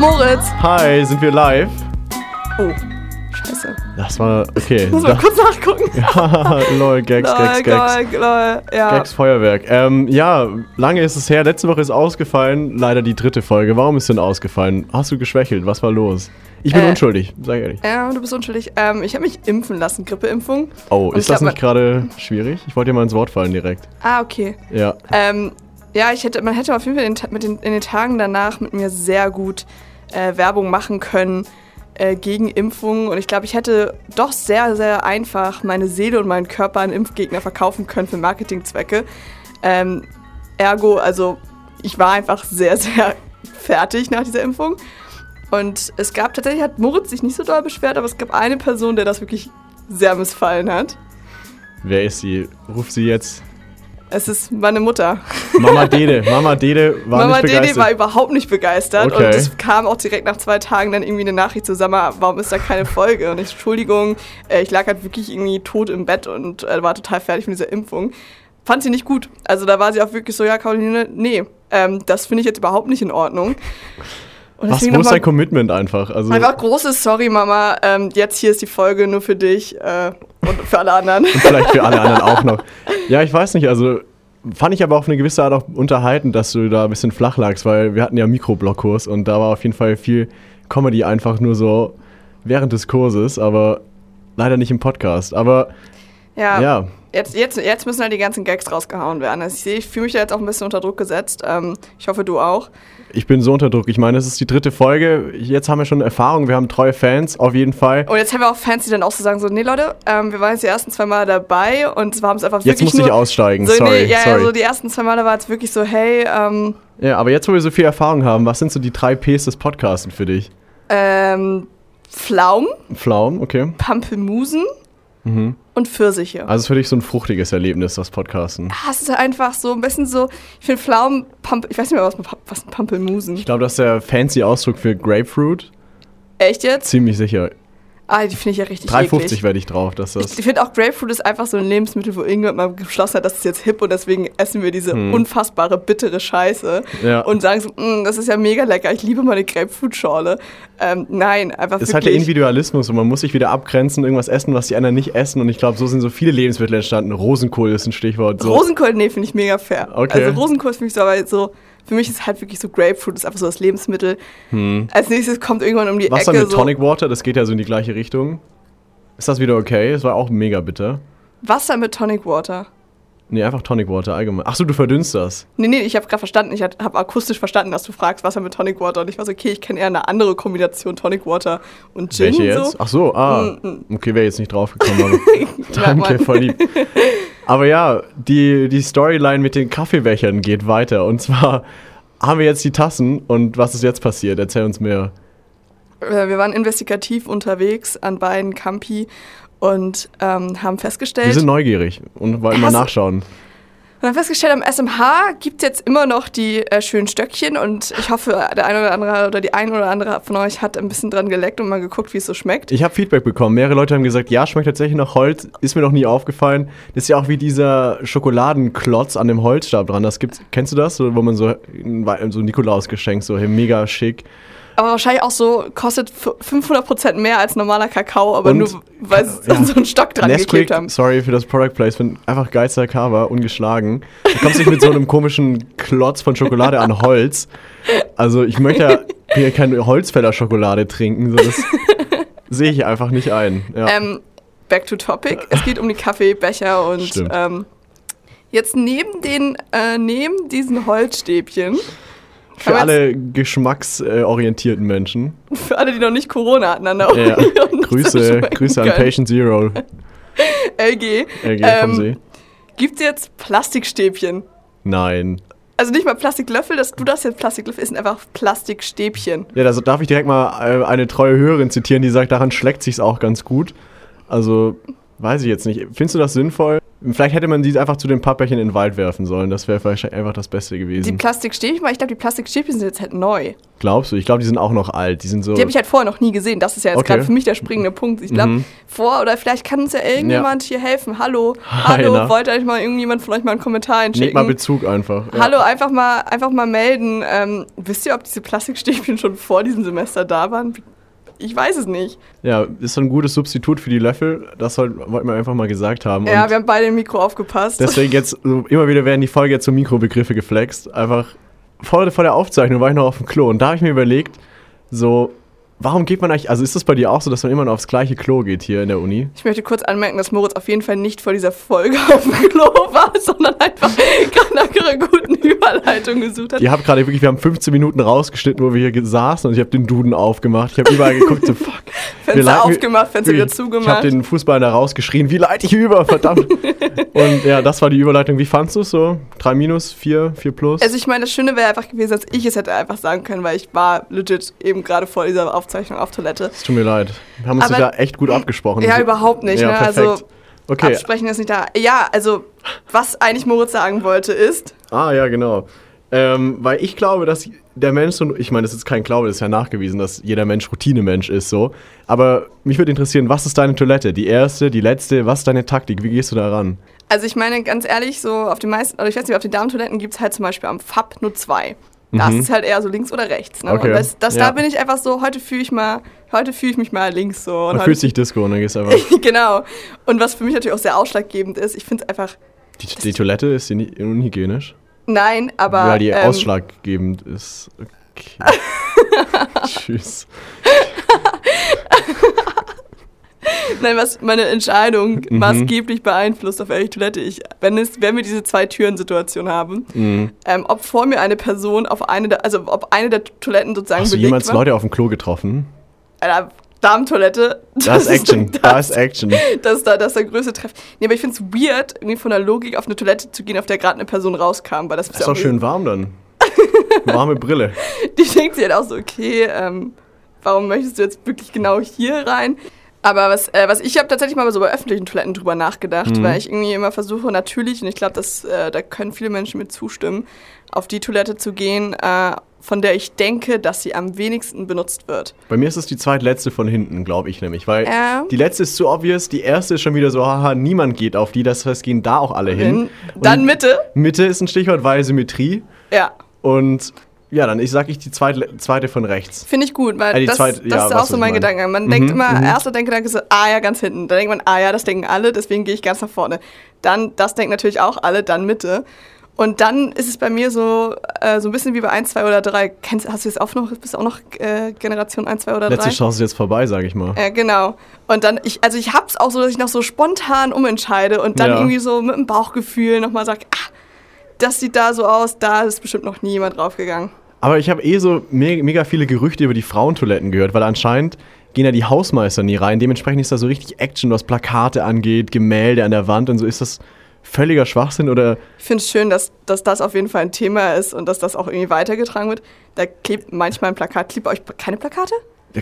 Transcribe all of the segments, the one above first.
Moritz. Hi, sind wir live? Oh, scheiße. Das war, okay. Muss mal kurz nachgucken. Ja, lol, Gags, Gags, Gags. Lol, lol, ja. Gags Feuerwerk. Ähm, ja, lange ist es her. Letzte Woche ist ausgefallen. Leider die dritte Folge. Warum ist denn ausgefallen? Hast du geschwächelt? Was war los? Ich bin Äh, unschuldig, sag ehrlich. Ja, du bist unschuldig. Ähm, ich habe mich impfen lassen, Grippeimpfung. Oh, und ist das glaub, nicht gerade schwierig? Ich wollte dir mal ins Wort fallen direkt. Ah, okay. Ja. Ähm, ja, ich hätte, man hätte auf jeden Fall den, mit den, in den Tagen danach mit mir sehr gut äh, Werbung machen können äh, gegen Impfungen. Und ich glaube, ich hätte doch sehr, sehr einfach meine Seele und meinen Körper an Impfgegner verkaufen können für Marketingzwecke. Ähm, ergo, also ich war einfach sehr, sehr fertig nach dieser Impfung. Und es gab tatsächlich, hat Moritz sich nicht so doll beschwert, aber es gab eine Person, der das wirklich sehr missfallen hat. Wer ist sie? Ruf sie jetzt. Es ist meine Mutter. Mama Dede. Mama Dede war Mama nicht begeistert. Dede war überhaupt nicht begeistert Okay. und es kam auch direkt nach zwei Tagen dann irgendwie eine Nachricht zusammen, warum ist da keine Folge? Und ich, Entschuldigung, äh, ich lag halt wirklich irgendwie tot im Bett und äh, war total fertig von dieser Impfung. Fand sie nicht gut. Also da war sie auch wirklich so, ja, Caroline, nee, ähm, das finde ich jetzt überhaupt nicht in Ordnung. Und Was, wo ist dein Commitment einfach? Also, einfach großes Sorry, Mama, ähm, jetzt hier ist die Folge nur für dich äh, und für alle anderen. Vielleicht für alle anderen auch noch. Ja, ich weiß nicht, also fand ich aber auf eine gewisse Art auch unterhaltend, dass du da ein bisschen flach lagst, weil wir hatten ja Mikroblockkurs und da war auf jeden Fall viel Comedy einfach nur so während des Kurses, aber leider nicht im Podcast. Aber Ja, ja, Jetzt, jetzt, jetzt müssen halt die ganzen Gags rausgehauen werden. Also ich sehe, ich fühle mich da jetzt auch ein bisschen unter Druck gesetzt. Ähm, ich hoffe, du auch. ich bin so unter Druck. Ich meine, es ist die dritte Folge. Jetzt haben wir schon Erfahrung, wir haben treue Fans, auf jeden Fall. Und jetzt haben wir auch Fans, die dann auch so sagen: so, nee, Leute, ähm, wir waren jetzt die ersten zwei Mal dabei und haben es einfach Jetzt wirklich muss ich nur. aussteigen, so, sorry. nee, ja, sorry. also die ersten zwei Male war es wirklich so, hey, ähm, ja, aber jetzt, wo wir so viel Erfahrung haben, was sind so die drei Ps des Podcasten für dich? ähm, Pflaumen, Pflaumen, okay. Pampelmusen und Pfirsiche. Also ist für dich so ein fruchtiges Erlebnis, das Podcasten. Ah, es ist einfach so ein bisschen so, ich finde Pflaumen, Pamp ich weiß nicht mehr, was, was sind Pampelmusen. Ich glaube, das ist der fancy Ausdruck für Grapefruit. Echt jetzt? Ziemlich sicher. Ah, die finde ich ja richtig 3,50 eklig. werde ich drauf, dass das. Ich finde auch Grapefruit ist einfach so ein Lebensmittel, wo irgendjemand mal beschlossen hat, das ist jetzt hip und deswegen essen wir diese unfassbare, bittere Scheiße. Hm. Ja. Und sagen so, "Mm, das ist ja mega lecker, ich liebe meine Grapefruit-Schorle. Ähm, nein, einfach ist halt der wirklich. Individualismus und man muss sich wieder abgrenzen, irgendwas essen, was die anderen nicht essen. Und ich glaube, so sind so viele Lebensmittel entstanden. Rosenkohl ist ein Stichwort. So. Rosenkohl, nee, finde ich mega fair. Okay. Also Rosenkohl ist für mich so, aber so, für mich ist halt wirklich so Grapefruit, ist einfach so das Lebensmittel. Als nächstes kommt irgendwann um die Hm. Wasser Ecke mit so Tonic Water, das geht ja so in die gleiche Richtung. Ist das wieder okay? Das war auch mega bitter. Wasser mit Tonic Water. Nee, einfach Tonic Water allgemein. Achso, du verdünnst das. Nee, nee, ich habe gerade verstanden, ich habe akustisch verstanden, dass du fragst, Wasser mit Tonic Water. Und ich war so, okay, ich kenne eher eine andere Kombination Tonic Water und Gin. Welche jetzt? So. Ach so, ah. Okay, wäre jetzt nicht draufgekommen. Aber danke, voll lieb. Aber ja, die, die Storyline mit den Kaffeebechern geht weiter. Und zwar haben wir jetzt die Tassen. Und was ist jetzt passiert? Erzähl uns mehr. Äh, Wir waren investigativ unterwegs an beiden Campi und ähm, haben festgestellt, Wir sind neugierig und wollen mal nachschauen. Und haben festgestellt, am SMH gibt es jetzt immer noch die äh, schönen Stöckchen und ich hoffe, der eine oder andere oder die ein oder andere von euch hat ein bisschen dran geleckt und mal geguckt, wie es so schmeckt. Ich habe Feedback bekommen. Mehrere Leute haben gesagt, ja, schmeckt tatsächlich nach Holz. Ist mir noch nie aufgefallen. Das ist ja auch wie dieser Schokoladenklotz an dem Holzstab dran. Das gibt's. Kennst du das? Wo man so ein- so ein Nikolausgeschenk so hey, mega schick. Aber wahrscheinlich auch so, kostet f- 500% mehr als normaler Kakao, aber Und- nur, weil sie Ja. so einen Stock dran Nesquik, geklebt haben. sorry für das Product Placement, einfach geilster Cover, ungeschlagen. Du kommst nicht mit so einem komischen Klotz von Schokolade an Holz. Also ich möchte ja hier keine Holzfäller-Schokolade trinken. So, das sehe ich einfach nicht ein. Ja. Ähm, back to topic. Es geht um die Kaffeebecher und ähm, jetzt neben den, äh, neben diesen Holzstäbchen, für alle geschmacksorientierten Menschen. für alle, die noch nicht Corona hatten an der Uni Ja. Grüße, Grüße an Patient Zero. LG, LG Ähm, vom See. gibt es jetzt Plastikstäbchen. Nein. Also nicht mal Plastiklöffel, dass du das jetzt Plastiklöffel ist, sind einfach Plastikstäbchen. Ja, da darf ich direkt mal äh, eine treue Hörerin zitieren, die sagt, daran schlägt sich's auch ganz gut. Also, weiß ich jetzt nicht. Findest du das sinnvoll? Vielleicht hätte man die einfach zu den Pappbechern in den Wald werfen sollen. Das wäre vielleicht einfach das Beste Die gewesen. Plastikstäbchen, weil ich glaube, die Plastikstäbchen sind jetzt halt neu. Glaubst du? Ich glaube, die sind auch noch alt. Die sind so. Die habe ich halt vorher noch nie gesehen. Das ist ja jetzt Okay. gerade für mich der springende Punkt. Ich glaube, Mhm. vor oder vielleicht kann uns ja irgendjemand hier helfen. Hallo, hallo, na? wollte euch mal irgendjemand von euch mal einen Kommentar Nehmt einschicken? mal Bezug einfach. Ja. Hallo, einfach mal, einfach mal melden. Ähm, wisst ihr, ob diese Plastikstäbchen schon vor diesem Semester da waren? Ich weiß es nicht. Ja, ist so ein gutes Substitut für die Löffel. Das wollten wir einfach mal gesagt haben. ja, Und wir haben beide im Mikro aufgepasst. deswegen jetzt immer wieder werden die Folge jetzt so Mikrobegriffe geflext. Einfach vor, vor der Aufzeichnung war ich noch auf dem Klo und da habe ich mir überlegt, so, warum geht man eigentlich, also ist das bei dir auch so, dass man immer noch aufs gleiche Klo geht hier in der Uni? Ich möchte kurz anmerken, dass Moritz auf jeden Fall nicht vor dieser Folge auf dem Klo war, sondern einfach gerade nach einer guten Überleitung gesucht hat. Ich habe gerade wirklich, wir haben 15 Minuten rausgeschnitten, wo wir hier saßen und ich habe den Duden aufgemacht. Ich habe überall geguckt, so fuck. Fenster leiten- aufgemacht, Fenster wieder Ich habe zugemacht. den Fußball da rausgeschrien, wie leite ich über, verdammt. und ja, das war die Überleitung. Wie fandst du es so? 3 minus, 4, 4 plus? Also ich meine, das Schöne wäre einfach gewesen, dass ich es hätte einfach sagen können, weil ich war legit eben gerade vor dieser Aufzeichnung auf Toilette. Es tut mir leid. Wir haben uns da echt gut abgesprochen. Ja, überhaupt nicht. Ja, ne? perfekt. Also okay. absprechen ist nicht da. Ja, also was eigentlich Moritz sagen wollte ist, Ah, ja, genau. Ähm, weil ich glaube, dass der Mensch, so, ich meine, das ist kein Glaube, das ist ja nachgewiesen, dass jeder Mensch Routinemensch ist, so. Aber mich würde interessieren, was ist deine Toilette? Die erste, die letzte, was ist deine Taktik? Wie gehst du da ran? also ich meine ganz ehrlich, so auf den meisten, oder ich weiß nicht, auf den Damentoiletten gibt es halt zum Beispiel am FAB nur zwei. Das ist halt eher so links oder rechts. Ne? Mhm. Okay, Und das, das ja. da bin ich einfach so, heute fühle ich mal, heute fühle ich mich mal links so. Und Man fühlt sich Disco und dann gehst einfach. genau. Und was für mich natürlich auch sehr ausschlaggebend ist, ich finde es einfach, Die, die Toilette ist die nie- unhygienisch? nein, aber. weil die ähm, ausschlaggebend ist. Okay. Tschüss. Nein, was meine Entscheidung Mhm. maßgeblich beeinflusst, auf welche Toilette ich, wenn, es, wenn wir diese zwei Türen-Situation haben, Mhm. ähm, ob vor mir eine Person auf eine der, also ob eine der Toiletten sozusagen Hast du jemals war. Leute auf dem Klo getroffen? Alter, Damentoilette. Da ist Action. Da ist Action. Das ist, da, das ist der größte Treff. Nee, aber ich finde es weird, irgendwie von der Logik auf eine Toilette zu gehen, auf der gerade eine Person rauskam, weil das, Ist doch schön warm dann. Warme Brille. Die denkt sich halt auch so, okay, ähm, warum möchtest du jetzt wirklich genau hier rein? Aber was, äh, was ich habe tatsächlich mal so bei öffentlichen Toiletten drüber nachgedacht, Mhm. weil ich irgendwie immer versuche, natürlich, und ich glaube, äh, da können viele Menschen mit zustimmen, auf die Toilette zu gehen, äh, von der ich denke, dass sie am wenigsten benutzt wird. Bei mir ist es die zweitletzte von hinten, glaube ich nämlich. Weil Ja. die letzte ist zu obvious, die erste ist schon wieder so, haha, niemand geht auf die, das heißt, gehen da auch alle hin. Dann Mitte. Mitte ist ein Stichwort, weil Symmetrie. Ja, Und ja, dann ich sag ich die zweite, zweite von rechts. finde ich gut, weil die das, zweite- das ja, ist auch so mein. Gedanke. Man Mhm, denkt immer, mhm. erster Gedanke ist so, ah ja, ganz hinten. Dann denkt man, ah ja, das denken alle, deswegen gehe ich ganz nach vorne. Dann, das denken natürlich auch alle, dann Mitte. Und dann ist es bei mir so, äh, so ein bisschen wie bei 1, 2 oder 3. Kennst, hast du jetzt auch noch, bist du auch noch äh, Generation 1, 2 oder 3? Letzte Chance ist jetzt vorbei, sage ich mal. Ja, genau. Und dann, ich, also ich hab's auch so, dass ich noch so spontan umentscheide und dann Ja. irgendwie so mit dem Bauchgefühl nochmal sage, ah, das sieht da so aus, da ist bestimmt noch nie jemand draufgegangen. Aber ich habe eh so me mega viele Gerüchte über die Frauentoiletten gehört, weil anscheinend gehen ja die Hausmeister nie rein. Dementsprechend ist da so richtig Action, was Plakate angeht, Gemälde an der Wand und so. Ist das völliger Schwachsinn oder Ich finde es schön, dass, dass das auf jeden Fall ein Thema ist und dass das auch irgendwie weitergetragen wird. Da klebt manchmal ein Plakat. Klebt euch keine Plakate?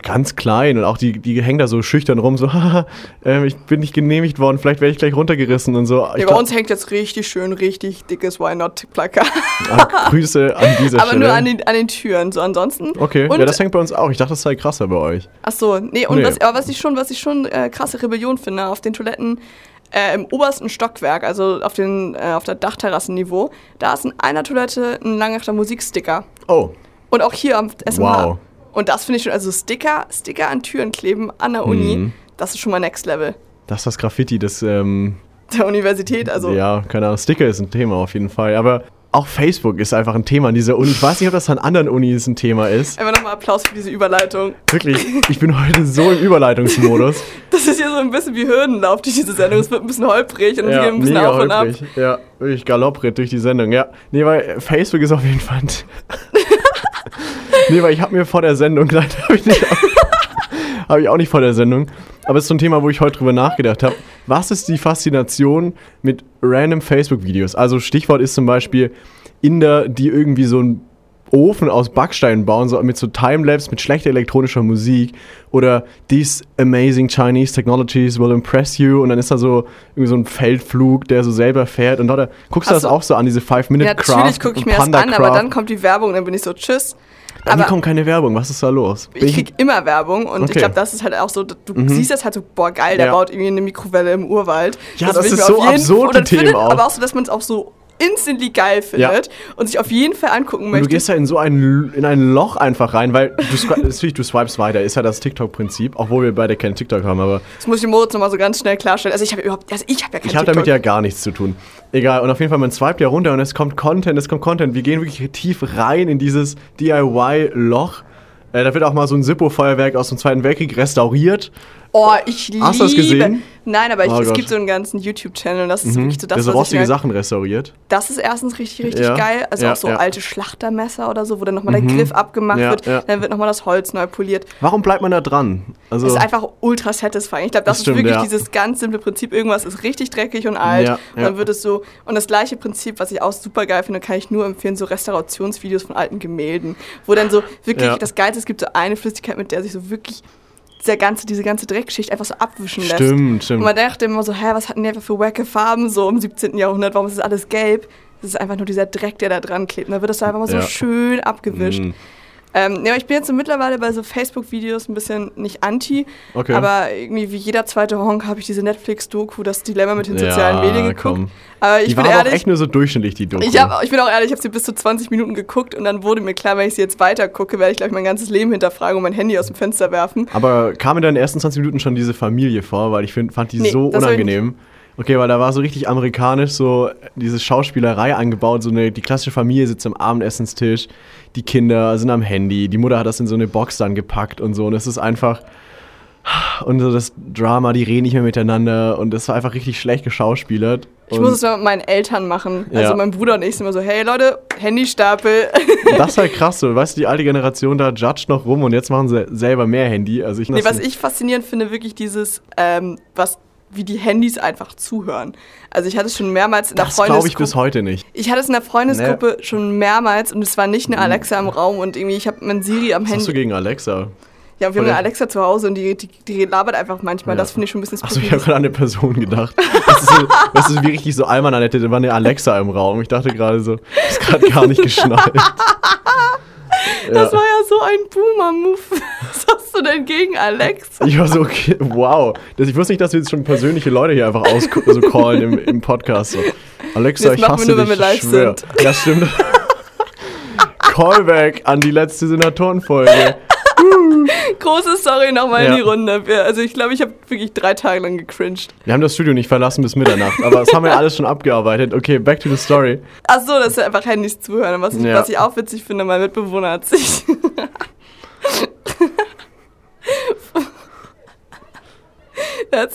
Ganz klein und auch die, die hängen da so schüchtern rum, so, haha, ähm, ich bin nicht genehmigt worden, vielleicht werde ich gleich runtergerissen und so. Ja, bei uns hängt jetzt richtig schön, richtig dickes Why Not-Plakat. Ah, Grüße an dieser Aber Stelle. nur an den, an den Türen. So ansonsten. okay, Und, ja, das hängt bei uns auch. Ich dachte, das sei krasser bei euch. ach so, nee, und Nee. Was, aber was ich schon, was ich schon äh, krasse Rebellion finde, auf den Toiletten äh, im obersten Stockwerk, also auf, den, äh, auf der Dachterrassenniveau, da ist in einer Toilette ein langachter Musiksticker. Oh, Und auch hier am SMH. Wow. Und das finde ich schon, also Sticker, Sticker an Türen kleben an der Uni, Mhm. das ist schon mal Next Level. das ist das Graffiti des, ähm, Der Universität, also. ja, keine Ahnung, Sticker ist ein Thema auf jeden Fall. Aber auch Facebook ist einfach ein Thema an dieser Uni. Ich weiß nicht, ob das an anderen Unis ein Thema ist. Einfach nochmal Applaus für diese Überleitung. Wirklich, ich bin heute so im Überleitungsmodus. Das ist hier so ein bisschen wie Hürdenlauf durch diese Sendung. Es wird ein bisschen holprig und es geht ein bisschen auf und ab. holprig. Ja, wirklich Galoppritt durch die Sendung. Ja, nee, weil Facebook ist auf jeden Fall. ein- nee, weil ich habe mir vor der Sendung, nein, habe ich nicht. Habe ich auch nicht vor der Sendung. Aber es ist so ein Thema, wo ich heute drüber nachgedacht habe. Was ist die Faszination mit random Facebook-Videos? Also Stichwort ist zum Beispiel Inder, die irgendwie so ein Ofen aus Backstein bauen, so mit so Timelapse, mit schlechter elektronischer Musik oder these amazing Chinese technologies will impress you und dann ist da so irgendwie so ein Feldflug, der so selber fährt und da guckst du Ach das auch so an, diese Ja, 5-Minute-Craft natürlich gucke ich mir das an, aber dann kommt die Werbung und dann bin ich so, tschüss. Bei mir Aber kommt keine Werbung, was ist da los? Bin ich krieg immer Werbung und ich Okay. glaube, das ist halt auch so, du siehst das halt so, boah geil, der Ja. baut irgendwie eine Mikrowelle im Urwald. Ja, das ich ist mir so absurd, die Themen findet, auch. Aber auch so, dass man es auch so instantly geil findet und sich auf jeden Fall angucken Und du möchte. gehst ja in so ein, in ein Loch einfach rein, weil du, natürlich, du swipes weiter, ist ja das TikTok-Prinzip, obwohl wir beide keinen TikTok haben, aber Das muss ich Moritz nochmal so ganz schnell klarstellen. Also ich habe überhaupt, also ich habe ja kein ich habe damit ja gar nichts zu tun. Egal, und auf jeden Fall, man swipet ja runter und es kommt Content, es kommt Content. Wir gehen wirklich tief rein in dieses DIY-Loch. Äh, da wird auch mal so ein Sippo-Feuerwerk aus dem Zweiten Weltkrieg restauriert. Oh, ich liebe. Hast du das gesehen? Nein, aber ich, Oh es Gott. gibt so einen ganzen YouTube-Channel das ist wirklich so das, der so rostige Sachen restauriert. Das ist erstens richtig, richtig Ja. geil. Also Ja, auch so ja. Mhm. alte Schlachtermesser oder so, wo dann nochmal der Griff abgemacht wird, dann wird nochmal das Holz neu poliert. Warum bleibt man da dran? Also, Das ist einfach ultra satisfying. Ich glaube, das, Das stimmt, ist wirklich dieses ganz simple Prinzip. Irgendwas ist richtig dreckig und alt. Und dann wird es so. Und das gleiche Prinzip, was ich auch super geil finde, kann ich nur empfehlen, so Restaurationsvideos von alten Gemälden. Wo dann so wirklich das Geilste, es gibt so eine Flüssigkeit, mit der sich so wirklich dieser ganze, diese ganze Dreckschicht einfach so abwischen lässt. Stimmt, stimmt. Und man dachte immer so, hä, was hatten die einfach für wacke Farben so im 17. Jahrhundert? Warum ist das alles gelb? Das ist einfach nur dieser Dreck, der da dran klebt. Und dann wird das einfach mal so Ja. schön abgewischt. Mm. Ähm, ja, ich bin jetzt so mittlerweile bei so Facebook-Videos ein bisschen nicht anti, Okay. aber irgendwie wie jeder zweite Honk habe ich diese Netflix-Doku, das Dilemma mit den Ja, sozialen Medien geguckt. komm. Aber ich die bin war aber auch ehrlich, echt nur so durchschnittlich, die Doku. ich, hab, ich bin auch ehrlich, ich habe sie bis zu 20 Minuten geguckt und dann wurde mir klar, wenn ich sie jetzt weiter gucke, werde ich gleich mein ganzes Leben hinterfragen und mein Handy aus dem Fenster werfen. Aber kam in den ersten 20 Minuten schon diese Familie vor, weil ich find, fand die Nee, so unangenehm. Okay, weil da war so richtig amerikanisch so diese Schauspielerei angebaut, so eine die klassische Familie sitzt am Abendessenstisch, die Kinder sind am Handy, die Mutter hat das in so eine Box dann gepackt und so und es ist einfach und so das Drama, die reden nicht mehr miteinander und das war einfach richtig schlecht geschauspielert. Ich muss es mal mit meinen Eltern machen. Also Ja. mein Bruder und ich sind immer so, hey Leute, Handystapel. das halt krass so, weißt du, die alte Generation da judgt noch rum und jetzt machen sie selber mehr Handy. Also ich nee, was ich faszinierend finde, wirklich dieses, ähm, was wie die Handys einfach zuhören. Also ich hatte es schon mehrmals in der das glaube ich Freundesgruppe. bis heute nicht. Ich hatte es in der Freundesgruppe schon mehrmals und es war nicht eine Alexa im Raum und irgendwie, ich habe mein Siri am Was hast du Handy. gegen Alexa? Ja, wir haben Oder- eine Alexa zu Hause und die, die, die labert einfach manchmal. Ja. Das finde ich schon ein bisschen Achso, ich habe gerade an eine Person gedacht. Das ist, so, das ist wie richtig so einmal Annette, da war eine Alexa im Raum. Ich dachte gerade so, ist gerade gar nicht geschnallt. Das Ja. war ja so ein Boomer-Move. du denn gegen Alexa? Ich war so, okay, wow. Das, ich wusste nicht, dass wir jetzt schon persönliche Leute hier einfach aus so callen im, im Podcast. So. Alexa, Das ich hasse nur, dich, wenn wir live schwör. sind. Ja, stimmt. Callback an die letzte Senatorenfolge. Große Sorry nochmal in Ja. die Runde. Also ich glaube, ich habe wirklich drei Tage lang gecringed. Wir haben das Studio nicht verlassen bis Mitternacht, aber das haben wir alles schon abgearbeitet. Okay, back to the story. Ach so, dass wir einfach Handys zuhören. Was Ja. was ich auch witzig finde, mein Mitbewohner hat sich... der, hat,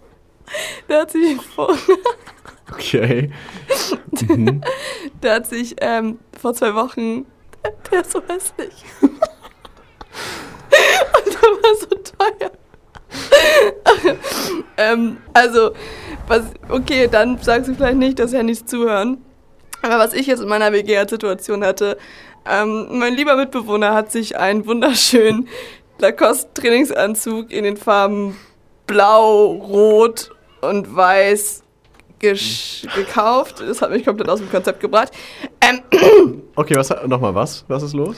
der hat sich vor, Okay. der hat sich ähm, vor zwei Wochen... Der ist so hässlich. Und der war so teuer. ähm, also, was, okay, dann sagst du vielleicht nicht, dass Handys zuhören. Aber was ich jetzt in meiner WG als Situation hatte, ähm, mein lieber Mitbewohner hat sich einen wunderschönen Lacoste-Trainingsanzug in den Farben Blau, Rot und Weiß gekauft. Das hat mich komplett aus dem Konzept gebracht. Ähm, Okay, was nochmal was? Was ist los?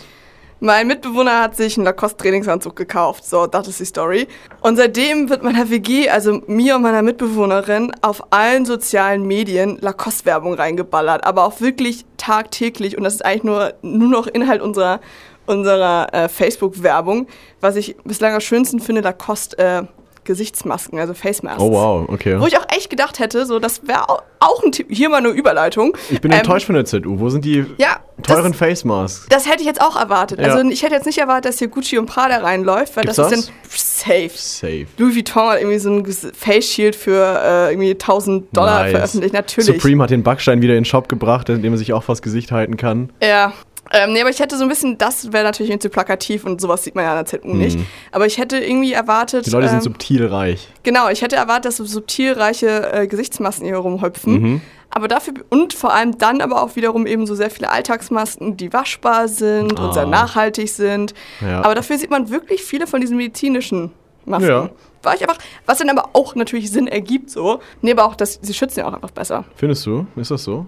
mein Mitbewohner hat sich einen Lacoste-Trainingsanzug gekauft. So, das ist die Story. Und seitdem wird meiner WG, also mir und meiner Mitbewohnerin, auf allen sozialen Medien Lacoste-Werbung reingeballert. Aber auch wirklich tagtäglich. Und das ist eigentlich nur, nur noch Inhalt unserer, unserer äh, Facebook-Werbung. Was ich bislang am schönsten finde, Lacoste äh, Gesichtsmasken, also Face Masks. Oh wow, okay. Wo ich auch echt gedacht hätte, so, das wäre auch, ein. Hier mal eine Überleitung. Ich bin Ähm, enttäuscht von der ZU. Wo sind die Ja, teuren das, Face Masks? das hätte ich jetzt auch erwartet. Ja. Also ich hätte jetzt nicht erwartet, dass hier Gucci und Prada reinläuft, weil Gibt's das, ist dann safe. Safe. Louis Vuitton hat irgendwie so ein Face Shield für äh, irgendwie 1000 Dollar Nice. veröffentlicht. Natürlich. Supreme hat den Backstein wieder in den Shop gebracht, indem er sich auch vors Gesicht halten kann. Ja, Ähm, nee, aber ich hätte so ein bisschen, das wäre natürlich zu plakativ und sowas sieht man ja an der ZU nicht. Aber ich hätte irgendwie erwartet. Die Leute sind ähm, subtil reich. Genau, ich hätte erwartet, dass so subtil reiche äh, Gesichtsmasken hier rumhüpfen. Mhm. Aber dafür, und vor allem dann aber auch wiederum eben so sehr viele Alltagsmasken, die waschbar sind und sehr Ah. nachhaltig sind. Ja. Aber dafür sieht man wirklich viele von diesen medizinischen Masken. Ja. War ich einfach, was dann aber auch natürlich Sinn ergibt so. Nee, aber auch, dass sie schützen ja auch einfach besser. Findest du? Ist das so?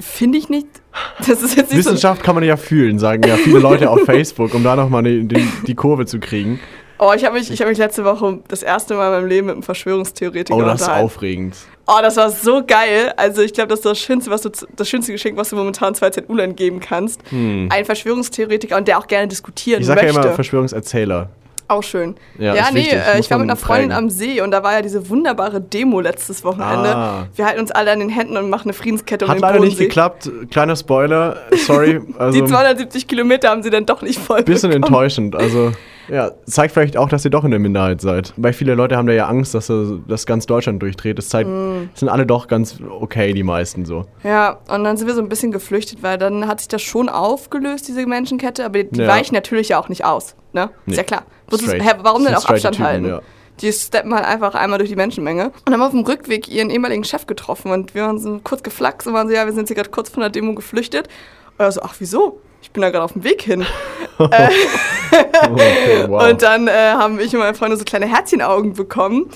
Finde ich nicht. Nicht so. Wissenschaft kann man ja fühlen, sagen ja viele Leute auf Facebook, um da nochmal die, die, die Kurve zu kriegen. Oh, ich habe mich, ich hab mich letzte Woche das erste Mal in meinem Leben mit einem Verschwörungstheoretiker Oh, das ist aufregend. Oh, das war so geil. Also ich glaube, das ist das schönste, was du, das schönste Geschenk, was du momentan 2 ZUlern geben kannst. Ein Verschwörungstheoretiker und der auch gerne diskutieren Hm. Ich sage ja möchte. immer Verschwörungserzähler. Auch schön. Ja, Ja, nee, äh, ich war mit einer Freundin prägen. am See und da war ja diese wunderbare Demo letztes Wochenende. Ah. Wir halten uns alle an den Händen und machen eine Friedenskette um Hat den leider nicht Bodensee. geklappt. Kleiner Spoiler, sorry. Also Die 270 Kilometer haben sie dann doch nicht voll bisschen bekommen. enttäuschend. Also ja, zeigt vielleicht auch, dass ihr doch in der Minderheit seid. Weil viele Leute haben da ja Angst, dass das ganz Deutschland durchdreht. Das zeigt, Mm. sind alle doch ganz okay, die meisten so. Ja, und dann sind wir so ein bisschen geflüchtet, weil dann hat sich das schon aufgelöst, diese Menschenkette, aber die Ja. weichen natürlich ja auch nicht aus. Ne? Nee. Ist ja klar. Straight. hä, warum denn auch Abstand Typen, halten? ja. Die steppen halt einfach einmal durch die Menschenmenge. Und haben auf dem Rückweg ihren ehemaligen Chef getroffen und wir waren so kurz geflaxt und waren so, ja, wir sind hier gerade kurz von der Demo geflüchtet. Und er so, ach, wieso? Ich bin da gerade auf dem Weg hin. Okay, wow. Und dann äh, haben ich und meine Freunde so kleine Herzchenaugen bekommen.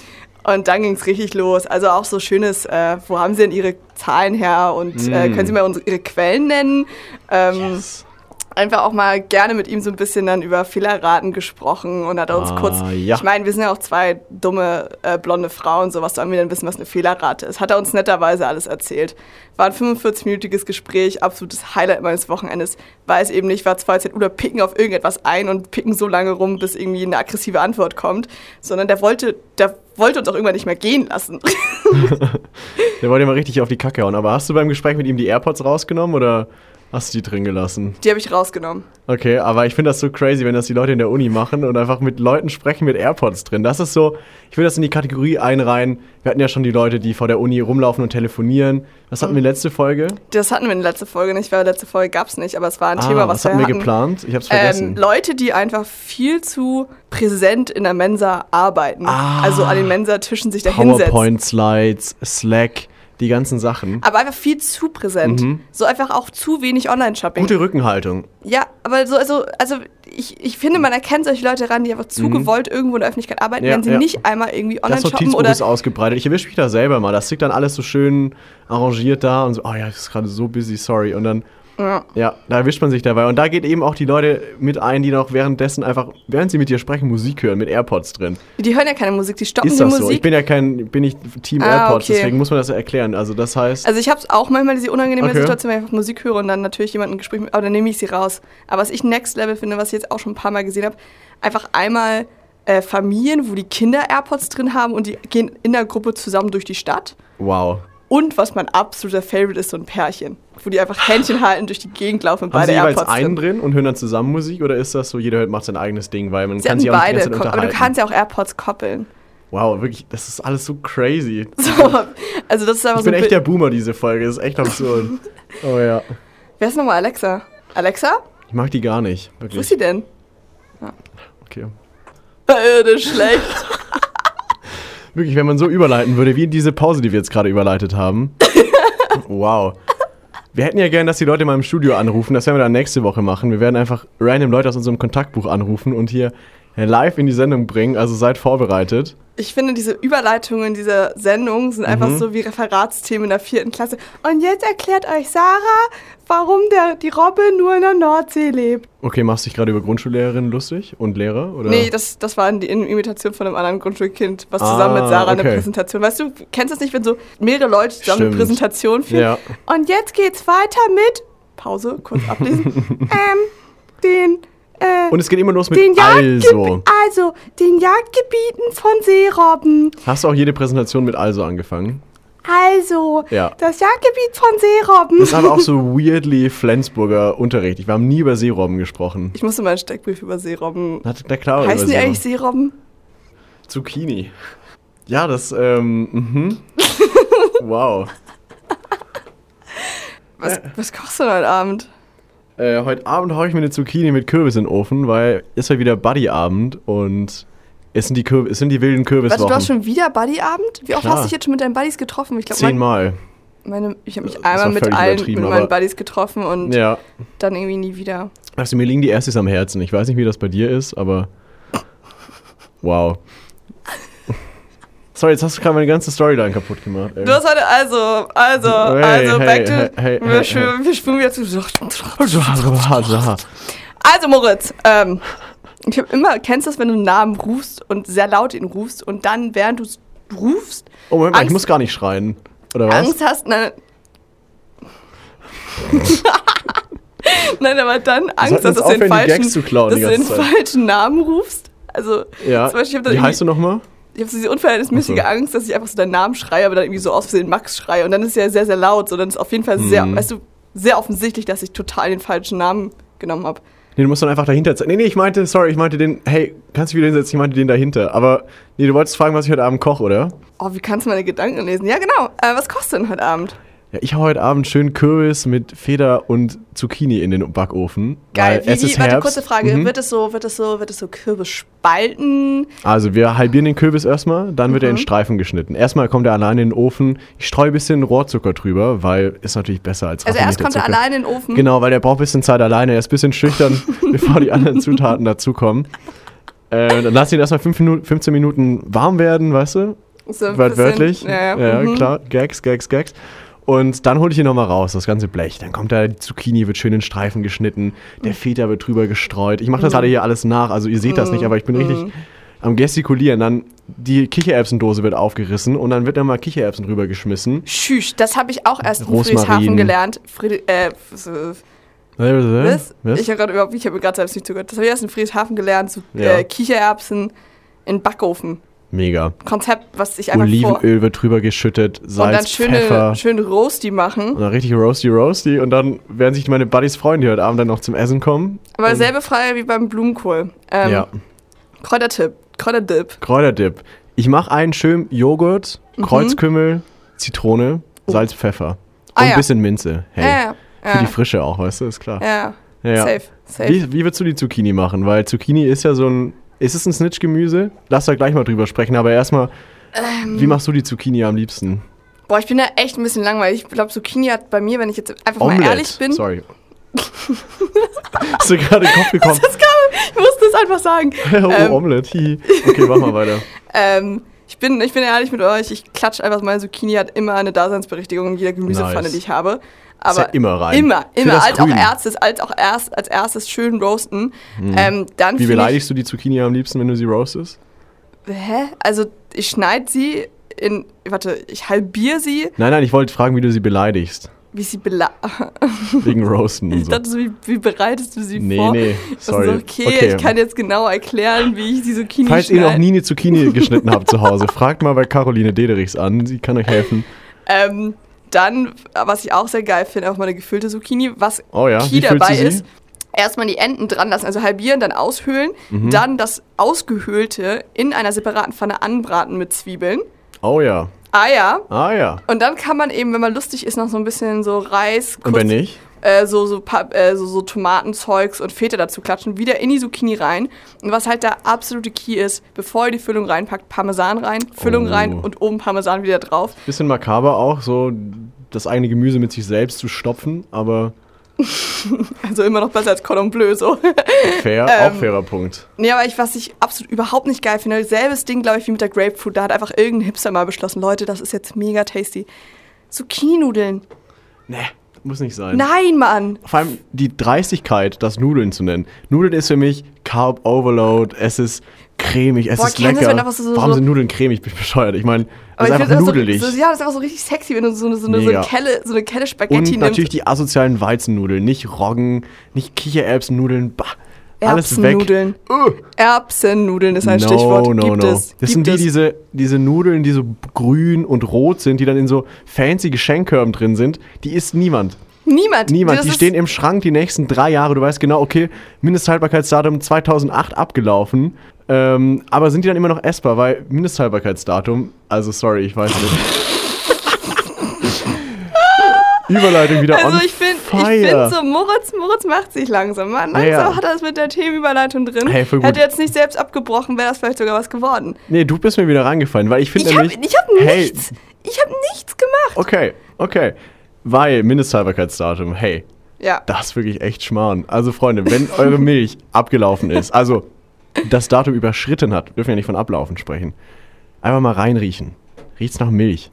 Und dann ging es richtig los. Also auch so schönes, äh, wo haben Sie denn Ihre Zahlen her? Und äh, Mm. können Sie mal unsere, Ihre Quellen nennen? Ähm, Yes. Einfach auch mal gerne mit ihm so ein bisschen dann über Fehlerraten gesprochen und hat uns Ah, kurz, ja. ich meine, wir sind ja auch zwei dumme äh, blonde Frauen, so was sollen wir denn wissen, was eine Fehlerrate ist. Hat er uns netterweise alles erzählt. War ein 45-minütiges Gespräch, absolutes Highlight meines Wochenendes. Weiß eben nicht, war 2 oder picken auf irgendetwas ein und picken so lange rum, bis irgendwie eine aggressive Antwort kommt, sondern der wollte, der wollte uns auch irgendwann nicht mehr gehen lassen. Der wollte mal richtig auf die Kacke hauen. Aber hast du beim Gespräch mit ihm die AirPods rausgenommen oder hast du die drin gelassen? Die habe ich rausgenommen. Okay, aber ich finde das so crazy, wenn das die Leute in der Uni machen und einfach mit Leuten sprechen mit AirPods drin. Das ist so, ich will das in die Kategorie einreihen. Wir hatten ja schon die Leute, die vor der Uni rumlaufen und telefonieren. Was hatten wir letzte Folge? Das hatten wir in der letzten Folge nicht, weil letzte Folge gab es nicht, aber es war ein Ah, Thema, was, hatten wir hatten. geplant? Ich hab's Ähm, vergessen. Leute, die einfach viel zu präsent in der Mensa arbeiten. Ah. Also an den Mensatischen sich da hinsetzen. PowerPoint-Slides, Slack, die ganzen Sachen. Aber einfach viel zu präsent. Mhm. So einfach auch zu wenig Online-Shopping. Gute Rückenhaltung. Ja, aber so, also, also ich, ich finde, man erkennt solche Leute ran, die einfach zu gewollt irgendwo in der Öffentlichkeit arbeiten, Mhm. Ja, wenn sie ja. nicht einmal irgendwie Das online shoppen Notizbuch oder. ist ausgebreitet. Ich erwische mich da selber mal. Das liegt dann alles so schön arrangiert da und so, oh ja, ich ist gerade so busy, sorry. Und dann, Ja. ja, da erwischt man sich dabei. Und da geht eben auch die Leute mit ein, die noch währenddessen einfach, während sie mit dir sprechen, Musik hören, mit AirPods drin. Die hören ja keine Musik, die stoppen Ist die das so? Musik. Ich bin ja kein, bin nicht Team Ah, AirPods, okay. deswegen muss man das ja erklären. Also das heißt, Also ich habe es auch manchmal diese unangenehme Okay. Situation, wenn ich einfach Musik höre und dann natürlich jemanden ein Gespräch mit, aber dann nehme ich sie raus. Aber was ich Next Level finde, was ich jetzt auch schon ein paar Mal gesehen habe, einfach einmal äh, Familien, wo die Kinder AirPods drin haben und die gehen in der Gruppe zusammen durch die Stadt. wow. Und was mein absoluter Favorite ist, so ein Pärchen, wo die einfach Händchen halten, durch die Gegend laufen und Haben beide sie jeweils einen drin. und hören dann zusammen Musik oder ist das so, jeder hört, macht sein eigenes Ding, weil man Sie kann sich auch die beide, ko- aber du kannst ja auch AirPods koppeln. wow, wirklich, das ist alles so crazy. So, also das ist einfach Ich so bin echt der Boomer, diese Folge. Das ist echt absurd. oh ja. Wer ist nochmal Alexa? Alexa? Ich mag die gar nicht. Wo ist Wirklich. sie denn? Okay. Äh, das ist schlecht. Wirklich, wenn man so überleiten würde, wie in diese Pause, die wir jetzt gerade überleitet haben. wow. Wir hätten ja gern, dass die Leute mal im Studio anrufen. Das werden wir dann nächste Woche machen. Wir werden einfach random Leute aus unserem Kontaktbuch anrufen und hier live in die Sendung bringen. Also seid vorbereitet. Ich finde, diese Überleitungen dieser Sendung sind einfach Mhm. so wie Referatsthemen in der vierten Klasse. Und jetzt erklärt euch Sarah, warum der, die Robbe nur in der Nordsee lebt. Okay, machst du dich gerade über Grundschullehrerinnen lustig und Lehrer? Oder? Nee, das, das war die Imitation von einem anderen Grundschulkind, was Ah, zusammen mit Sarah eine okay. Präsentation. Weißt du, kennst du das nicht, wenn so mehrere Leute zusammen eine Stimmt. Präsentation führen? Ja. Und jetzt geht's weiter mit. Pause, kurz ablesen. ähm, den. Äh, Und es geht immer los mit den also. also, den Jagdgebieten von Seerobben. Hast du auch jede Präsentation mit also angefangen? Also, Ja. das Jagdgebiet von Seerobben. Das ist aber auch so weirdly Flensburger Unterricht. Wir haben nie über Seerobben gesprochen. Ich musste mal einen Steckbrief über Seerobben. Hat der klar über Heißen die eigentlich Seerobben? Zucchini. Ja, das, ähm, mhm. wow. Was, was kochst du denn heute Abend? Äh, heute Abend haue ich mir eine Zucchini mit Kürbis in den Ofen, weil ist ja wieder Buddy-Abend und es sind die, Kürbis, es sind die wilden Kürbiswochen. Warte, du hast schon wieder Buddy-Abend? Wie oft Klar. hast du dich jetzt schon mit deinen Buddies getroffen? Ich glaube, mein, Zehnmal. meine, ich habe mich einmal mit allen mit meinen Buddies getroffen und Ja. dann irgendwie nie wieder. Also mir liegen die Erstes am Herzen. Ich weiß nicht, wie das bei dir ist, aber wow. Sorry, jetzt hast du gerade meine ganze Storyline kaputt gemacht. Ey. Du hast heute also, also, Hey, also, hey, back to, hey, hey, wir, hey, wir schwimmen wieder zu. Also Also Moritz, ähm, ich habe immer, kennst du das, wenn du einen Namen rufst und sehr laut ihn rufst und dann, während du es rufst, Oh, Moment mal, ich Angst- muss gar nicht schreien. Oder was? Angst hast, nein. nein, aber dann Angst uns dass du den falschen, klauen dass du den falschen Namen rufst. Also, Ja. zum Beispiel, ich Wie heißt du nochmal? Ich habe so diese unverhältnismäßige so. Angst, dass ich einfach so deinen Namen schreie, aber dann irgendwie so aus Versehen Max schreie und dann ist es ja sehr, sehr laut. So, dann ist auf jeden Fall sehr, Mhm. weißt du, sehr offensichtlich, dass ich total den falschen Namen genommen habe. Nee, du musst dann einfach dahinter zeigen. Nee, nee, ich meinte, sorry, ich meinte den, hey, kannst du wieder hinsetzen? Ich meinte den dahinter. Aber, nee, du wolltest fragen, was ich heute Abend koche, oder? Oh, wie kannst du meine Gedanken lesen? Ja, genau. Äh, was kostet denn heute Abend? Ja, ich hau heute Abend schön Kürbis mit Feder und Zucchini in den Backofen. Geil. weil es Wie, ist wie, warte, Herbst. kurze Frage. Mhm. Wird es so, wird es so, wird es so Kürbis spalten? Also wir halbieren den Kürbis erstmal, dann wird er Mhm. in Streifen geschnitten. Erstmal kommt er alleine in den Ofen. Ich streue ein bisschen Rohrzucker drüber, weil ist natürlich besser als Also erst kommt er allein in den Ofen. Genau, weil der braucht ein bisschen Zeit alleine. Er ist ein bisschen schüchtern, bevor die anderen Zutaten dazukommen. Äh, dann lass ihn erstmal fünf Minuten, 15 Minuten warm werden, weißt du? So Wortwörtlich. bisschen- Ja, ja. mhm. klar. Gags, Gags, Gags. Und dann hole ich ihn nochmal raus, das ganze Blech. Dann kommt da, die Zucchini wird schön in Streifen geschnitten, der Mhm. Feta wird drüber gestreut. Ich mache das gerade hier alles nach, also ihr seht das nicht, aber ich bin richtig am gestikulieren. Dann die Kichererbsendose wird aufgerissen und dann wird da mal Kichererbsen drüber geschmissen. Schüch, das habe ich auch erst in. Friedrichshafen gelernt. Friedrich, äh, was? Was? Ich habe gerade überhaupt, ich habe mir gerade selbst nicht zugehört. Das habe ich erst in Friedrichshafen gelernt. So, Ja. äh, Kichererbsen in Backofen. Mega. Konzept, was ich einfach vor... Olivenöl wird drüber geschüttet, Und Salz, dann schöne, Pfeffer. schöne Roasti machen. Und dann richtig roasty roasty und dann werden sich meine Buddies freuen, die heute Abend dann noch zum Essen kommen. Aber Und- selbe Frage wie beim Blumenkohl. Ähm, ja, Kräutertipp, Kräuterdip. Kräuterdip. Ich mache einen schön Joghurt, Kreuzkümmel, Zitrone, Salz, Pfeffer. Und Mhm. Oh. Ah, ein ja. bisschen Minze. Hey, Ja, ja, für die Frische auch, weißt du, ist klar. ja. Safe, safe. Wie, wie würdest du die Zucchini machen? Weil Zucchini ist ja so ein. Ist es ein Snitch-Gemüse? Lass da gleich mal drüber sprechen, aber erstmal, Ähm. wie machst du die Zucchini am liebsten? Boah, ich bin da echt ein bisschen langweilig. Ich glaube, Zucchini hat bei mir, wenn ich jetzt einfach mal ehrlich bin, Sorry. Hast du gerade in den Kopf gekommen? ich musste es einfach sagen. oh, Ähm. Omelette. Hi. Okay, mach mal weiter. Ähm, ich, bin, ich bin ehrlich mit euch, ich klatsche einfach, meine Zucchini hat immer eine Daseinsberechtigung in jeder Gemüsepfanne, Nice. die ich habe. Aber ja immer rein. Immer, immer. Als auch, erstes, als auch erst, als erstes schön roasten. Ähm, dann Wie beleidigst du die Zucchini am liebsten, wenn du sie roastest? Hä? Also, ich schneide sie in. Warte, ich halbiere sie, Nein, nein, ich wollte fragen, wie du sie beleidigst. wie sie bela. Wegen Roasten Ich so. dachte so, wie, wie bereitest du sie Nee, vor? nee, ist sorry. okay, ich kann jetzt genau erklären, wie ich die Zucchini Falls ihr schneide. noch nie eine Zucchini geschnitten habt zu Hause, fragt mal bei Caroline Dederichs an. Sie kann euch helfen. Ähm, dann, was ich auch sehr geil finde, auch mal eine gefüllte Zucchini. Was Oh ja, Key dabei ist, erstmal die Enden dran lassen, also halbieren, dann aushöhlen, Mhm. dann das Ausgehöhlte in einer separaten Pfanne anbraten mit Zwiebeln, Oh ja. Eier Ah ja. und dann kann man eben, wenn man lustig ist, noch so ein bisschen so Reis, Und wenn nicht? Äh, so, so, äh, so, so Tomatenzeugs und Feta dazu klatschen, wieder in die Zucchini rein. Und was halt der absolute Key ist, bevor ihr die Füllung reinpackt, Parmesan rein, Füllung Oh. rein und oben Parmesan wieder drauf. Bisschen makaber auch, so das eigene Gemüse mit sich selbst zu stopfen, aber Also immer noch besser als Cordon Bleu so. fair, Ähm, auch fairer Punkt. Nee, aber ich, was ich absolut überhaupt nicht geil finde, selbes Ding, glaube ich, wie mit der Grapefruit. Da hat einfach irgendein Hipster mal beschlossen, Leute, das ist jetzt mega tasty. Zucchini-Nudeln. Nee, muss nicht sein. Nein, Mann. Vor allem die Dreistigkeit, das Nudeln zu nennen. Nudeln ist für mich Carb Overload, es ist cremig, es Boah, ist das, lecker. einfach so- Warum so- sind Nudeln cremig? Bin ich bescheuert. Ich meine, das Aber ist einfach nudelig. So, so, ja, das ist einfach so richtig sexy, wenn du so, eine- so, eine, so, eine Kelle, so eine Kelle Spaghetti Und nimmst. natürlich die asozialen Weizennudeln, nicht Roggen, nicht Kichererbsennudeln, bah. Erbsennudeln. Uh. Erbsennudeln ist ein no, Stichwort. no, Gibt no. es. Das sind die, es. diese, diese Nudeln, die so grün und rot sind, die dann in so fancy Geschenkkörben drin sind. Die isst niemand. Niemand. Niemand. Das die stehen im Schrank die nächsten drei Jahre. Du weißt genau, okay, Mindesthaltbarkeitsdatum 2008 abgelaufen. Ähm, aber sind die dann immer noch essbar? Weil Mindesthaltbarkeitsdatum, also sorry, ich weiß nicht. Überleitung wieder Also ich finde, finde so, Moritz, Moritz macht sich langsam. Man, langsam Ja. hat er es mit der Themenüberleitung drin. Hey. Hätte jetzt nicht selbst abgebrochen, wäre das vielleicht sogar was geworden. Nee, du bist mir wieder reingefallen, weil ich finde Ich habe nämlich... ich hab hey, nichts, ich habe nichts gemacht. Okay, okay. Weil Mindesthaltbarkeitsdatum, hey, Ja. das ist wirklich echt schmarrn. Also Freunde, wenn eure Milch abgelaufen ist, also das Datum überschritten hat, dürfen wir ja nicht von ablaufen sprechen. Einfach mal reinriechen. Riecht's nach Milch.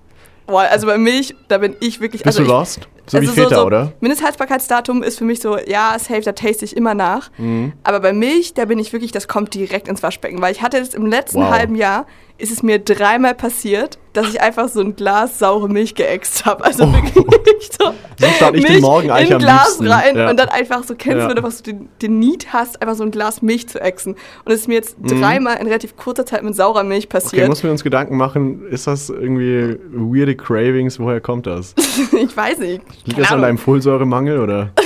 Boah, also bei Milch, da bin ich wirklich. Bist also du ich, lost? So also wie Feta, oder? Mindesthaltbarkeitsdatum ist für mich so, ja, safe, da taste ich immer nach. Mhm. Aber bei Milch, da bin ich wirklich, das kommt direkt ins Waschbecken. Weil ich hatte jetzt im letzten Wow. halben Jahr, ist es mir dreimal passiert, dass ich einfach so ein Glas saure Milch geäxt habe. Also Oh. wirklich so. So starte ich den Milch Morgen eigentlich in am Glas liebsten. rein Ja. und dann einfach so, kennst Ja. du, was du den, den Need hast, einfach so ein Glas Milch zu ächzen. Und es ist mir jetzt dreimal in relativ kurzer Zeit mit saurer Milch Mhm. Okay, passiert. muss mir uns Gedanken machen, ist das irgendwie weirde Cravings? Woher kommt das? ich weiß nicht. Liegt Keine das an deinem Folsäuremangel oder?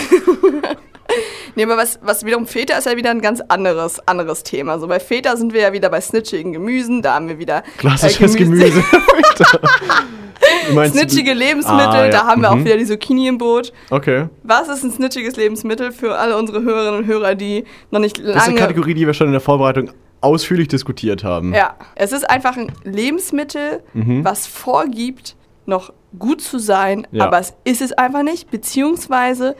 Nee, aber was, was wiederum Feta ist ja wieder ein ganz anderes, anderes Thema. So bei Feta sind wir ja wieder bei snitchigen Gemüsen, da haben wir wieder Klassisches äh, Gemüse. Meinst- Snitchige Lebensmittel, Ah, ja. da haben wir auch Mhm. wieder die Zucchini im Boot. Okay. Was ist ein snitchiges Lebensmittel für alle unsere Hörerinnen und Hörer, die noch nicht Das ist eine lange... Kategorie, die wir schon in der Vorbereitung ausführlich diskutiert haben. Ja, es ist einfach ein Lebensmittel, was vorgibt, noch gut zu sein, Mhm. Ja. aber es ist es einfach nicht, beziehungsweise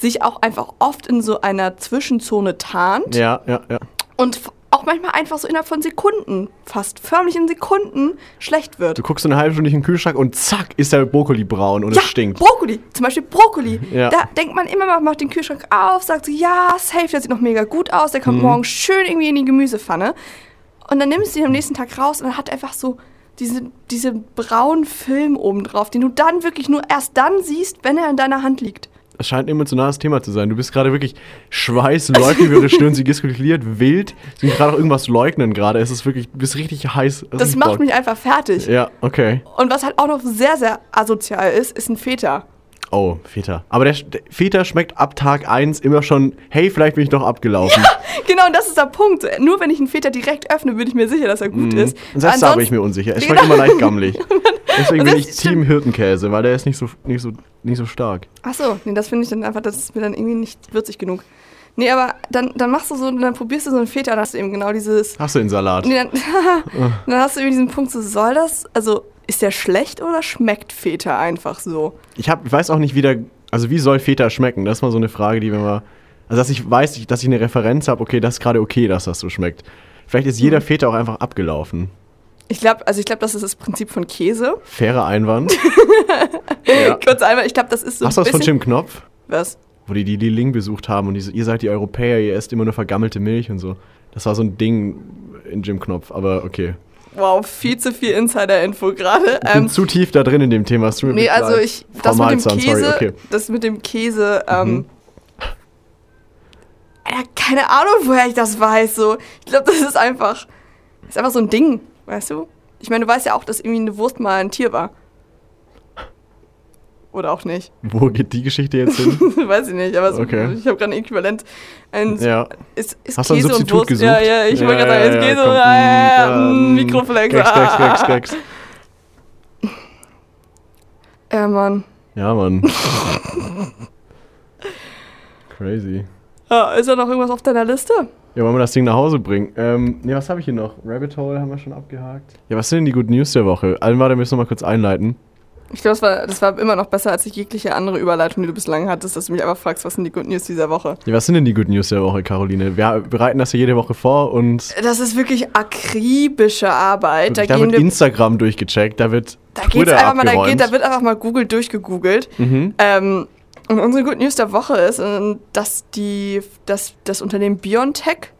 sich auch einfach oft in so einer Zwischenzone tarnt. Ja, ja, ja. und auch manchmal einfach so innerhalb von Sekunden, fast förmlich in Sekunden, schlecht wird. Du guckst eine halbe Stunde in den Kühlschrank und zack, ist der Brokkoli braun und ja, es stinkt. Brokkoli, zum Beispiel Brokkoli. Ja. Da denkt man immer, man macht den Kühlschrank auf, sagt so, ja, safe, der sieht noch mega gut aus, der Mhm. kommt morgen schön irgendwie in die Gemüsepfanne. Und dann nimmst du ihn am nächsten Tag raus und dann hat einfach so diese, diese braunen Film oben drauf, den du dann wirklich nur erst dann siehst, wenn er in deiner Hand liegt. Es scheint ein emotionales Thema zu sein. Du bist gerade wirklich Schweiß läuft über ihre Stirn, sie gestikuliert wild, sie gerade auch irgendwas leugnen gerade. Es ist wirklich, du bist richtig heiß. Das richtig macht mich einfach fertig. Ja, okay. Und was halt auch noch sehr, sehr asozial ist, ist ein Feta. Oh, Feta. Aber der, der Feta schmeckt ab Tag 1 immer schon, hey, vielleicht bin ich doch abgelaufen. Genau, und das ist der Punkt. Nur wenn ich einen Feta direkt öffne, bin ich mir sicher, dass er gut ist. Mhm. Und selbst da bin ich mir unsicher. Es schmeckt immer leicht gammelig. Deswegen bin ich. Team Hirtenkäse, weil der ist nicht so, nicht so, nicht so stark. Ach so, nee, das finde ich dann einfach, das ist mir dann irgendwie nicht würzig genug. Nee, aber dann, dann machst du so, dann probierst du so einen Feta, dann hast eben genau dieses. Hast du den Salat? Nee, dann, dann hast du eben diesen Punkt, so soll das, also ist der schlecht oder schmeckt Feta einfach so? Ich, hab, ich weiß auch nicht, wie der, also wie soll Feta schmecken? Das ist mal so eine Frage, die wir mal, also dass ich weiß, dass ich eine Referenz habe, okay, das ist gerade okay, dass das so schmeckt. Vielleicht ist Mhm. jeder Feta auch einfach abgelaufen. Ich glaube, also ich glaube, das ist das Prinzip von Käse. Fairer Einwand. ja. Kurz einmal, ich glaube, das ist so Hast du das von. Jim Knopf? Was? Wo die die Li Ling besucht haben und die so, ihr seid die Europäer, ihr esst immer nur vergammelte Milch und so. Das war so ein Ding in Jim Knopf, aber okay. Wow, viel zu viel Insider-Info gerade. Ich bin Ähm, zu tief da drin in dem Thema. mir Nee, also ich, das mit dem Käse, sorry, okay. Mhm. das mit dem Käse, ähm, Alter, keine Ahnung, woher ich das weiß, so. Ich glaube, das ist einfach, ist einfach so ein Ding, weißt du? Ich meine, du weißt ja auch, dass irgendwie eine Wurst mal ein Tier war. Oder auch nicht. Wo geht die Geschichte jetzt hin? weiß ich nicht, aber so, Okay. ich habe gerade ein Äquivalent. Ein, ja. ist, ist Hast du ein Käse und Substitut Wurst. gesucht? Ja, ja, ich wollte Ja, gerade sagen, ja, Käse und ja, ja, ja, ähm, Mikroflex. Gags, Gags, Gags, ah. Gags. Ja, Mann. Ja, Mann. Crazy. Ja, ist da noch irgendwas auf deiner Liste? Ja, wollen wir das Ding nach Hause bringen? Ähm, ne, was habe ich hier noch? Rabbit Hole haben wir schon abgehakt. Ja, was sind denn die Good News der Woche? Allen warte, müssen wir mal kurz einleiten. Ich glaube, das war, das war immer noch besser als jegliche andere Überleitung, die du bislang hattest, dass du mich einfach fragst, was sind die Good News dieser Woche. Ja, was sind denn die Good News der Woche, Caroline? Wir bereiten das ja jede Woche vor und Das ist wirklich akribische Arbeit. Da, da wird wir, Instagram durchgecheckt, da wird da geht's einfach mal, da, geht, da wird einfach mal Google durchgegoogelt. mhm. Ähm, und unsere Good News der Woche ist, ähm, dass die, dass das Unternehmen BioNTech,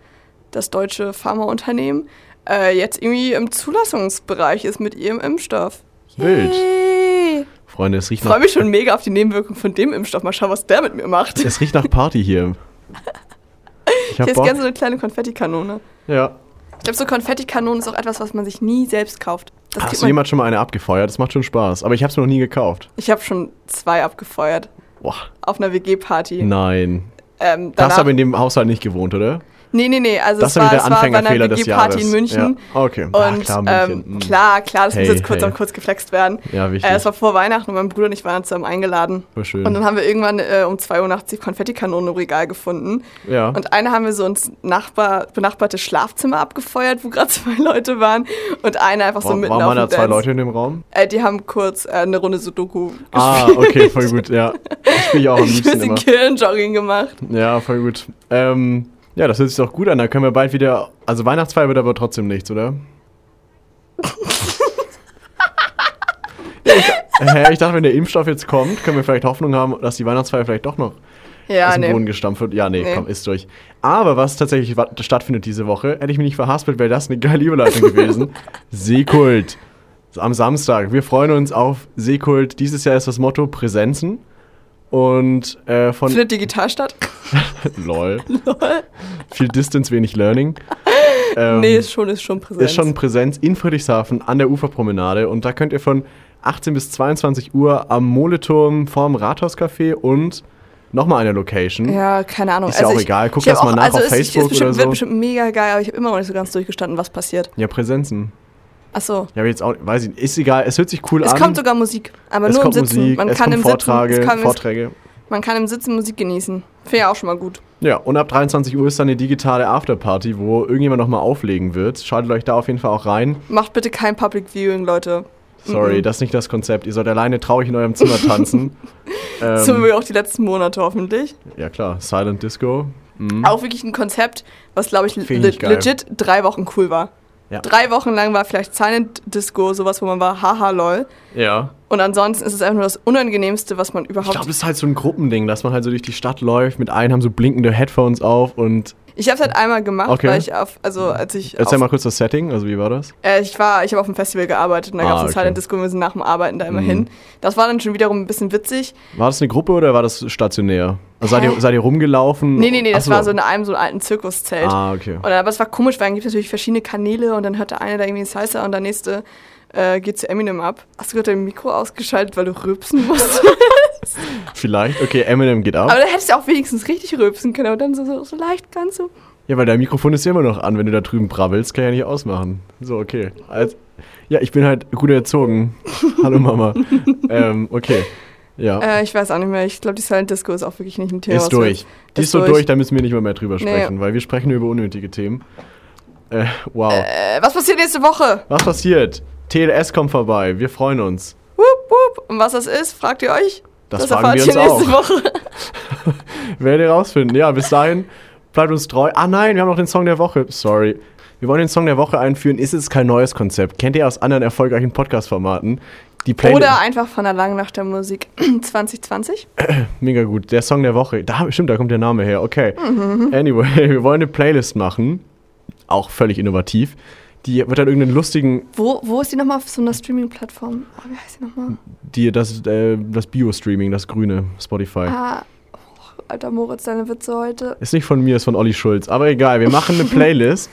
das deutsche Pharmaunternehmen, äh, jetzt irgendwie im Zulassungsbereich ist mit ihrem Impfstoff. Wild. Yay. Freunde, es riecht Ich freue nach, mich schon mega auf die Nebenwirkung von dem Impfstoff. Mal schauen, was der mit mir macht. es riecht nach Party hier. Ich Ich hab hätte Bock. gerne so eine kleine Konfettikanone. Ja. Ich glaube, so Konfettikanonen ist auch etwas, was man sich nie selbst kauft. Das Hast du man, jemand schon mal eine abgefeuert? Das macht schon Spaß. Aber ich habe es noch nie gekauft. ich habe schon zwei abgefeuert Boah. auf einer WG-Party. Nein. Ähm, Da hast danach, du aber in dem Haushalt nicht gewohnt, oder? Nee, nee, nee. Also Das es war war, es war bei einer WG-Party in. München. Ja. Okay. Und Ah, klar, München. ähm, Mhm. klar, klar, das Hey, muss jetzt kurz, hey. auch kurz geflext werden. Ja, wichtig. Äh, es war vor Weihnachten und mein Bruder und ich waren zusammen eingeladen. Voll schön. Und dann haben wir irgendwann äh, um 2 Uhr nachts die Konfettikanonen im Regal gefunden. ja. Und eine haben wir so ins Nachbar, benachbarte Schlafzimmer abgefeuert, wo gerade zwei Leute waren. Und eine einfach so Warum mitten waren auf da dem zwei Dance. Leute in dem Raum? Äh, die haben kurz äh, eine Runde Sudoku Ah, gespielt. okay, voll gut, ja. Das spiele ich auch am Ich liebsten ein bisschen immer. Kirnjogging gemacht. Ja, voll gut. Ähm, ja, das hört sich doch gut an. Da können wir bald wieder. Also Weihnachtsfeier wird aber trotzdem nichts, oder? ja, ich, hä, ich dachte, wenn der Impfstoff jetzt kommt, können wir vielleicht Hoffnung haben, dass die Weihnachtsfeier vielleicht doch noch Ja, aus dem nee. Boden gestampft wird. Ja, nee, Nee. komm, ist durch. Aber was tatsächlich stattfindet diese Woche, hätte ich mich nicht verhaspelt, wäre das eine geile Überleitung gewesen. Seekult. Am Samstag. Wir freuen uns auf Seekult. Dieses Jahr ist das Motto Präsenzen. Und äh, von. Findet digital statt? Lol. Lol. Viel Distance, wenig Learning. Ähm, nee, ist schon, ist schon präsent. ist schon Präsenz in Friedrichshafen an der Uferpromenade. Und da könnt ihr von 18 bis 22 Uhr am Moleturm vorm Rathauscafé und nochmal eine Location. Ja, keine Ahnung. Ist ja auch ich, egal. Guck ich hab das mal nach auf es- Facebook ist bestimmt, oder wird so. bestimmt mega geil, aber ich habe immer noch nicht so ganz durchgestanden, was passiert. Ja, Präsenzen. Achso. Ja, aber jetzt auch, weiß ich nicht, ist egal, es hört sich cool Es an. kommt sogar Musik, aber es nur im Sitzen. Musik, man, es kann kommt im Vortrage, Sitzen, es kann, Vorträge. man kann im Sitzen Musik genießen. Finde ich auch schon mal gut. Ja, und ab 23 Uhr ist dann eine digitale Afterparty, wo irgendjemand nochmal auflegen wird. Schaltet euch da auf jeden Fall auch rein. Macht bitte kein Public Viewing, Leute. Sorry, Mhm. das ist nicht das Konzept. Ihr sollt alleine traurig in eurem Zimmer tanzen. ähm, so wie auch die letzten Monate hoffentlich. ja klar, Silent Disco. Mhm. Auch wirklich ein Konzept, was glaube ich le legit drei Wochen cool war. Ja. Drei Wochen lang war vielleicht Silent Disco, sowas, wo man war, haha lol. Ja. Und ansonsten ist es einfach nur das Unangenehmste, was man Ich überhaupt. glaube, das ist halt so ein Gruppending, dass man halt so durch die Stadt läuft. Mit einem haben so blinkende Headphones auf und. Ich habe es halt einmal gemacht, Okay. weil ich auf, also als ich Erzähl mal kurz das Setting, also wie war das? äh, ich war, ich habe auf dem Festival gearbeitet und da Ah, gab es okay. Silent Disco und wir sind nach dem Arbeiten da immer Mhm. hin. Das war dann schon wiederum ein bisschen witzig. War das eine Gruppe oder war das stationär? Also seid ihr, seid ihr rumgelaufen? Nee, nee, nee, das Ach war so in einem so einem alten Zirkuszelt. Ah, okay. Und, aber es war komisch, weil dann gibt es natürlich verschiedene Kanäle und dann hört der eine da irgendwie Salsa und der nächste äh, geht zu Eminem ab. Hast du gerade dein Mikro ausgeschaltet, weil du rülpsen musst? Vielleicht. Okay, Eminem geht ab. aber da hättest du auch wenigstens richtig rülpsen können, aber dann so, so, so leicht ganz so. Ja, weil dein Mikrofon ist ja immer noch an, wenn du da drüben brabbelst, kann ich ja nicht ausmachen. So, okay. Also, ja, ich bin halt gut erzogen. Hallo Mama. ähm, okay. Ja. Äh, ich weiß auch nicht mehr. Ich glaube, die Silent Disco ist auch wirklich nicht ein Thema. ist durch. Die ist, so durch. durch, da müssen wir nicht mehr, mehr drüber Nee. sprechen, weil wir sprechen über unnötige Themen. Äh, wow. Äh, was passiert nächste Woche? Was passiert? TLS kommt vorbei, wir freuen uns. Wupp, wupp. Und was das ist, fragt ihr euch? Das fragen wir uns auch. Woche. Werdet ihr rausfinden. Ja, bis dahin, bleibt uns treu. Ah nein, wir haben noch den Song der Woche. Sorry. Wir wollen den Song der Woche einführen. Ist es kein neues Konzept? Kennt ihr aus anderen erfolgreichen Podcast-Formaten? Die. Oder einfach von der langen Nacht der Musik 2020. Mega gut. Der Song der Woche. Da, stimmt, da kommt der Name her. Okay. Anyway, wir wollen eine Playlist machen. Auch völlig innovativ. Die wird dann irgendeinen lustigen, Wo, wo ist die nochmal auf so einer Streaming-Plattform? Oh, wie heißt die nochmal? die, das, äh, das Bio-Streaming, das grüne Spotify. Ah, oh, alter Moritz, deine Witze heute. Ist nicht von mir, ist von Olli Schulz. Aber egal, wir machen eine Playlist.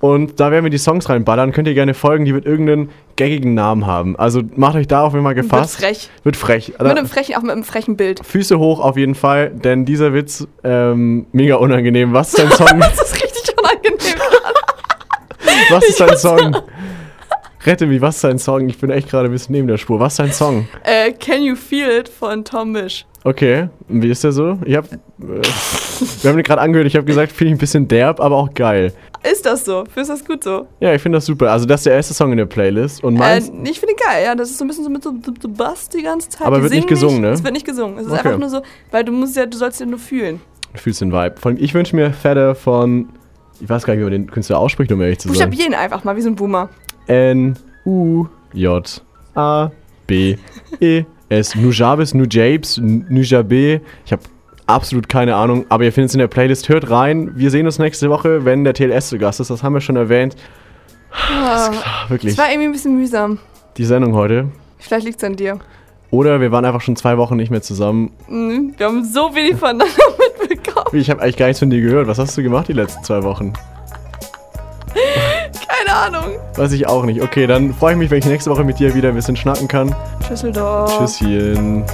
Und da werden wir die Songs reinballern. Könnt ihr gerne folgen, die wird irgendeinen gaggigen Namen haben. Also macht euch darauf immer gefasst. Wird frech. Wird frech. Mit Also, einem frechen, auch mit einem frechen Bild. Füße hoch auf jeden Fall, denn dieser Witz ähm, mega unangenehm. Was ist dein Song? Das ist. Was ist dein Song? Rette mich, was ist dein Song? Ich bin echt gerade ein bisschen neben der Spur. Was ist dein Song? äh, Can You Feel It von Tom Misch. Okay, wie ist der so? Ich hab, äh, wir haben den gerade angehört, ich habe gesagt, finde ich ein bisschen derb, aber auch geil. Ist das so? Findest du das gut so? Ja, ich finde das super. Also das ist der erste Song in der Playlist. Und Äh, ich finde geil, ja. Das ist so ein bisschen so mit so, so, so Bass die ganze Zeit. Aber Die wird nicht gesungen, ne? Es wird nicht gesungen. Es ist Okay. einfach nur so, weil du musst ja, du sollst ja nur fühlen. du fühlst den Vibe. Allem, ich wünsche mir Fette von, ich weiß gar nicht, wie man den Künstler ausspricht, um ehrlich zu sein. Buchstabieren einfach mal, wie so ein Boomer. N, U, J, A, B, E, S. Nujabes, Nujabes, Nujabe. Ich habe absolut keine Ahnung, aber ihr findet es in der Playlist. Hört rein. Wir sehen uns nächste Woche, wenn der TLS zu Gast ist. Das haben wir schon erwähnt. Ah, Ah, wirklich. Es war irgendwie ein bisschen mühsam. Die Sendung heute. Vielleicht liegt es an dir. Oder wir waren einfach schon zwei Wochen nicht mehr zusammen. Mhm, Wir haben so wenig voneinander. Ich habe eigentlich gar nichts von dir gehört. Was hast du gemacht die letzten zwei Wochen? Keine Ahnung. Weiß ich auch nicht. Okay, dann freue ich mich, wenn ich nächste Woche mit dir wieder ein bisschen schnacken kann. Schüsseldorf. Tschüsschen.